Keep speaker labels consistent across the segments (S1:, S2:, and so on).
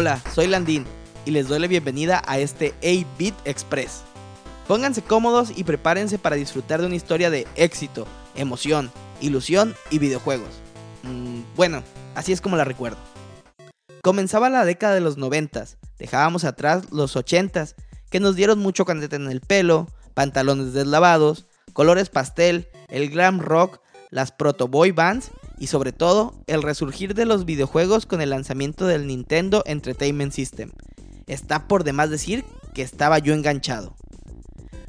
S1: Hola, soy Landín y les doy la bienvenida a este 8-Bit Express. Pónganse cómodos y prepárense para disfrutar de una historia de éxito, emoción, ilusión y videojuegos. Mm, bueno, así es como la recuerdo. Comenzaba la década de los 90, dejábamos atrás los 80 que nos dieron mucho candete en el pelo, pantalones deslavados, colores pastel, el glam rock, las proto boy bands y sobre todo el resurgir de los videojuegos con el lanzamiento del Nintendo Entertainment System. Está por demás decir que estaba yo enganchado.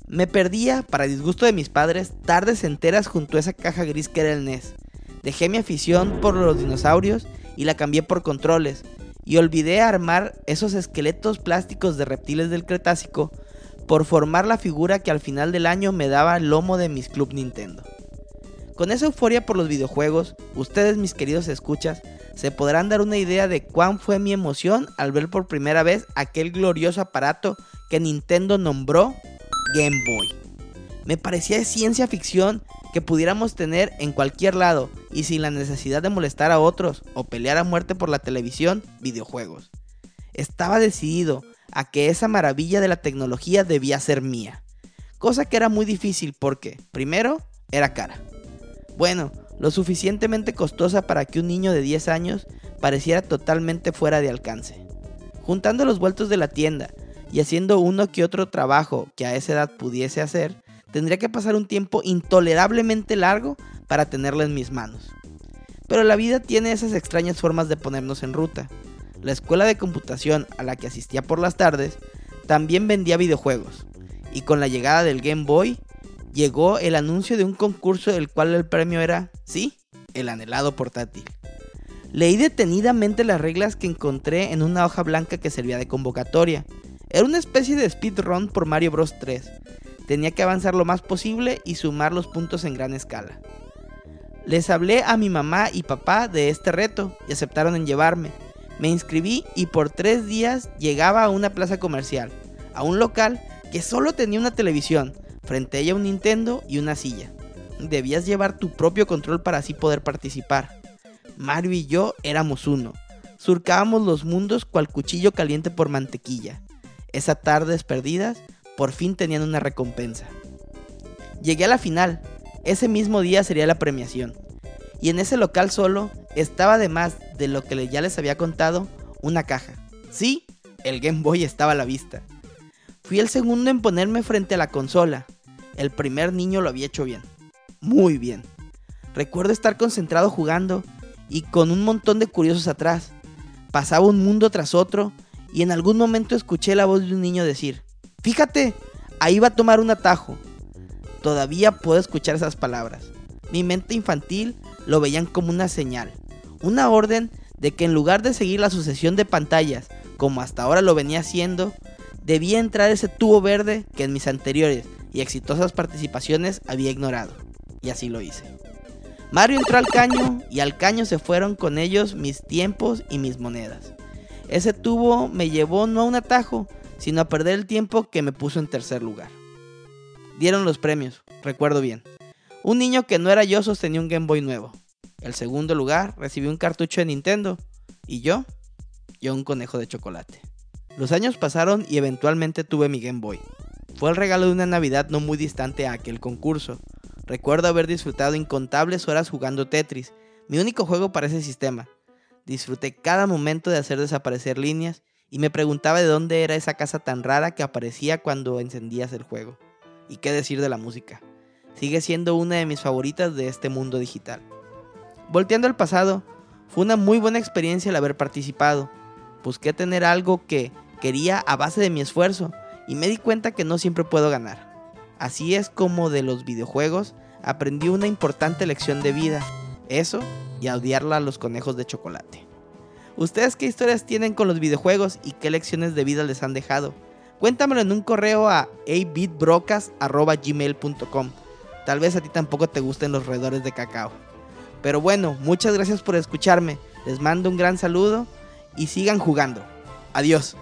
S1: Me perdía, para disgusto de mis padres, tardes enteras junto a esa caja gris que era el NES. Dejé mi afición por los dinosaurios y la cambié por controles, y olvidé armar esos esqueletos plásticos de reptiles del Cretácico por formar la figura que al final del año me daba el lomo de mis Club Nintendo. Con esa euforia por los videojuegos, ustedes mis queridos escuchas, se podrán dar una idea de cuán fue mi emoción al ver por primera vez aquel glorioso aparato que Nintendo nombró Game Boy. Me parecía ciencia ficción que pudiéramos tener en cualquier lado y sin la necesidad de molestar a otros o pelear a muerte por la televisión, videojuegos. Estaba decidido a que esa maravilla de la tecnología debía ser mía. Cosa que era muy difícil porque, primero, era cara. Bueno, lo suficientemente costosa para que un niño de 10 años pareciera totalmente fuera de alcance. Juntando los vueltos de la tienda y haciendo uno que otro trabajo que a esa edad pudiese hacer, tendría que pasar un tiempo intolerablemente largo para tenerla en mis manos. Pero la vida tiene esas extrañas formas de ponernos en ruta. La escuela de computación a la que asistía por las tardes también vendía videojuegos, y con la llegada del Game Boy llegó el anuncio de un concurso del cual el premio era, sí, el anhelado portátil. Leí detenidamente las reglas que encontré en una hoja blanca que servía de convocatoria. Era una especie de speedrun por Mario Bros 3. Tenía que avanzar lo más posible y sumar los puntos en gran escala. Les hablé a mi mamá y papá de este reto y aceptaron en llevarme. Me inscribí y por tres días llegaba a una plaza comercial, a un local que solo tenía una televisión, Frente a ella un Nintendo y una silla. Debías llevar tu propio control para así poder participar. Mario y yo éramos uno. Surcábamos los mundos cual cuchillo caliente por mantequilla. Esas tardes perdidas por fin tenían una recompensa. Llegué a la final. Ese mismo día sería la premiación. Y en ese local solo estaba además de lo que ya les había contado, una caja. Sí, el Game Boy estaba a la vista. Fui el segundo en ponerme frente a la consola, el primer niño lo había hecho bien. Muy bien. Recuerdo estar concentrado jugando y con un montón de curiosos atrás. Pasaba un mundo tras otro y en algún momento escuché la voz de un niño decir, fíjate, ahí va a tomar un atajo. Todavía puedo escuchar esas palabras. Mi mente infantil lo veían como una señal, una orden de que en lugar de seguir la sucesión de pantallas, como hasta ahora lo venía haciendo, debía entrar ese tubo verde que en mis anteriores y exitosas participaciones había ignorado. Y así lo hice. Mario entró al caño y al caño se fueron con ellos mis tiempos y mis monedas. Ese tubo me llevó no a un atajo, sino a perder el tiempo que me puso en tercer lugar. Dieron los premios, recuerdo bien. Un niño que no era yo sostenía un Game Boy nuevo. El segundo lugar recibió un cartucho de Nintendo. Y yo, yo un conejo de chocolate. Los años pasaron y eventualmente tuve mi Game Boy. Fue el regalo de una Navidad no muy distante a aquel concurso. Recuerdo haber disfrutado incontables horas jugando Tetris, mi único juego para ese sistema. Disfruté cada momento de hacer desaparecer líneas y me preguntaba de dónde era esa casa tan rara que aparecía cuando encendías el juego. Y qué decir de la música. Sigue siendo una de mis favoritas de este mundo digital. Volteando al pasado, fue una muy buena experiencia el haber participado. Busqué tener algo que quería a base de mi esfuerzo y me di cuenta que no siempre puedo ganar. Así es como de los videojuegos aprendí una importante lección de vida, eso y a odiarla a los conejos de chocolate. ¿Ustedes qué historias tienen con los videojuegos y qué lecciones de vida les han dejado? Cuéntamelo en un correo a abitbrocas.gmail.com. Tal vez a ti tampoco te gusten los roedores de cacao. Pero bueno, muchas gracias por escucharme. Les mando un gran saludo y sigan jugando. Adiós.